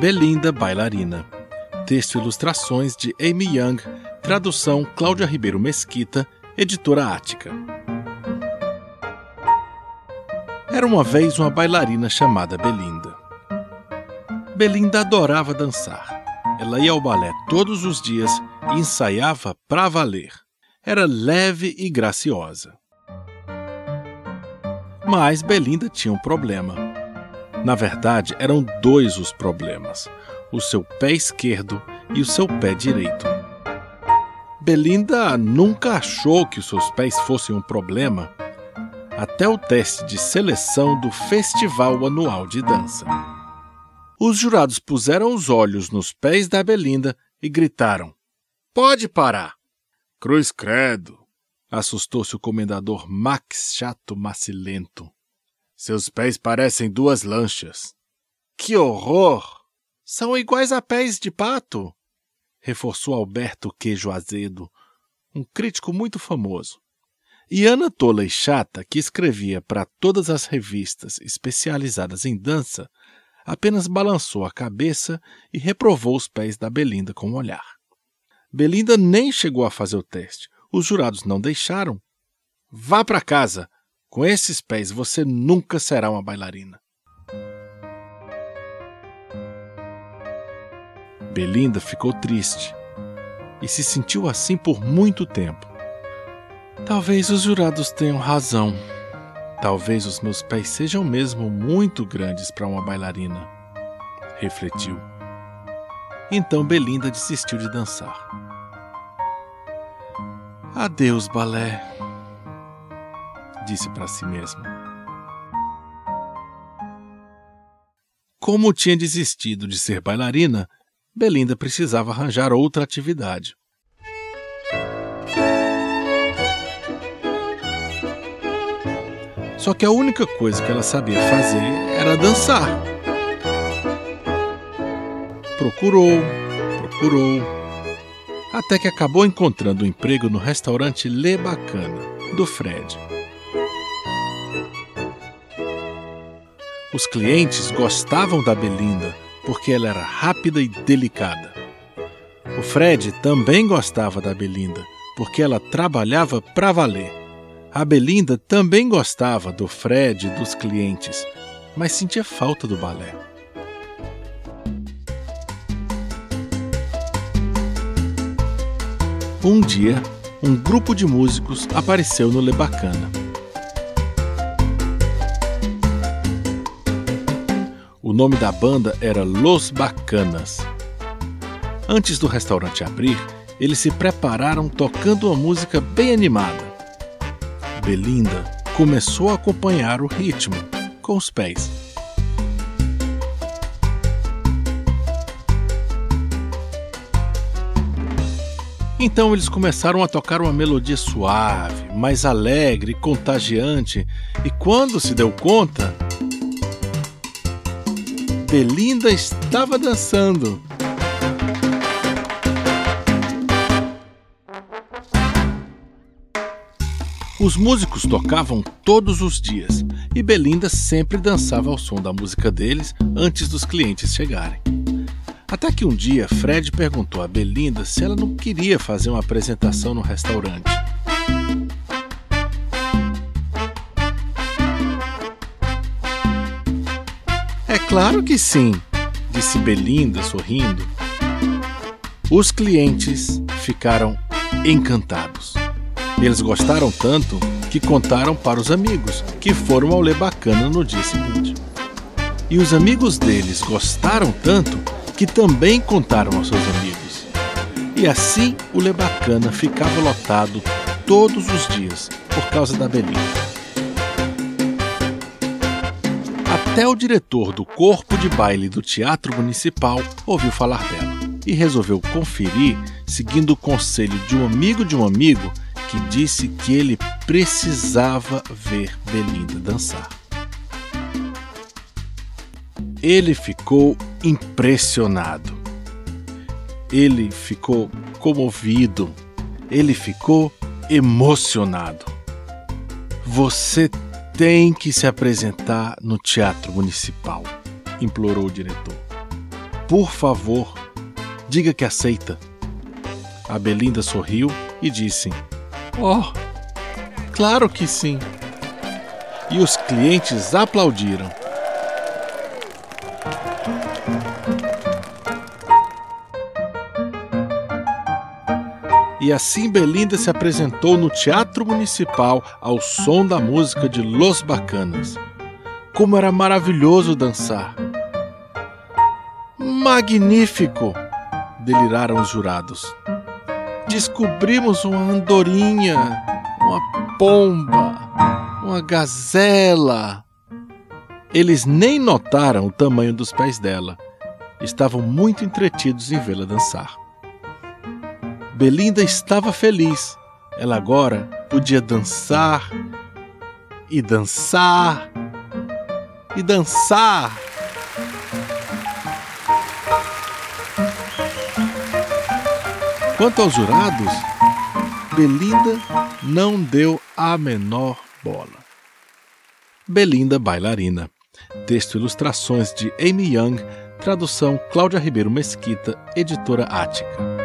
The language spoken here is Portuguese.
Belinda Bailarina. Texto e ilustrações de Amy Young, tradução Cláudia Ribeiro Mesquita, editora Ática. Era uma vez uma bailarina chamada Belinda. Belinda adorava dançar. Ela ia ao balé todos os dias e ensaiava para valer. Era leve e graciosa. Mas Belinda tinha um problema. Na verdade, eram dois os problemas: o seu pé esquerdo e o seu pé direito. Belinda nunca achou que os seus pés fossem um problema até o teste de seleção do Festival Anual de Dança. Os jurados puseram os olhos nos pés da Belinda e gritaram: Pode parar! Cruz credo! Assustou-se o comendador Max Chato Macilento. Seus pés parecem duas lanchas. Que horror! São iguais a pés de pato, reforçou Alberto Queijo Azedo, um crítico muito famoso. E Ana Tola e Chata, que escrevia para todas as revistas especializadas em dança, apenas balançou a cabeça e reprovou os pés da Belinda com um olhar. Belinda nem chegou a fazer o teste. Os jurados não deixaram. Vá para casa. Com esses pés você nunca será uma bailarina. Belinda ficou triste e se sentiu assim por muito tempo. Talvez os jurados tenham razão. Talvez os meus pés sejam mesmo muito grandes para uma bailarina. Refletiu. Então Belinda desistiu de dançar. Adeus, balé, disse para si mesma. Como tinha desistido de ser bailarina, Belinda precisava arranjar outra atividade. Só que a única coisa que ela sabia fazer era dançar. Procurou, procurou, até que acabou encontrando um emprego no restaurante Le Bacana, do Fred. Os clientes gostavam da Belinda porque ela era rápida e delicada. O Fred também gostava da Belinda porque ela trabalhava para valer. A Belinda também gostava do Fred e dos clientes, mas sentia falta do balé. Um dia, um grupo de músicos apareceu no Le nome da banda era Los Bacanas. Antes do restaurante abrir, eles se prepararam tocando uma música bem animada. Belinda começou a acompanhar o ritmo com os pés. Então eles começaram a tocar uma melodia suave, mais alegre, contagiante, e quando se deu conta, Belinda estava dançando. Os músicos tocavam todos os dias e Belinda sempre dançava ao som da música deles antes dos clientes chegarem. Até que um dia Fred perguntou a Belinda se ela não queria fazer uma apresentação no restaurante. Claro que sim, disse Belinda sorrindo. Os clientes ficaram encantados. Eles gostaram tanto que contaram para os amigos, que foram ao Le Bacana no dia seguinte. E os amigos deles gostaram tanto que também contaram aos seus amigos. E assim o Le Bacana ficava lotado todos os dias por causa da Belinda. Até o diretor do corpo de baile do Teatro Municipal ouviu falar dela e resolveu conferir, seguindo o conselho de um amigo de um amigo que disse que ele precisava ver Belinda dançar. Ele ficou impressionado. Ele ficou comovido. Ele ficou emocionado. Você tem que se apresentar no Teatro Municipal, implorou o diretor. Por favor, diga que aceita. A Belinda sorriu e disse: Oh, claro que sim. E os clientes aplaudiram. E assim Belinda se apresentou no Teatro Municipal ao som da música de Los Bacanas. Como era maravilhoso dançar! Magnífico! deliraram os jurados. Descobrimos uma andorinha, uma pomba, uma gazela. Eles nem notaram o tamanho dos pés dela. Estavam muito entretidos em vê-la dançar. Belinda estava feliz. Ela agora podia dançar e dançar e dançar. Quanto aos jurados, Belinda não deu a menor bola. Belinda Bailarina. Texto e ilustrações de Amy Young, tradução Cláudia Ribeiro Mesquita, editora Ática.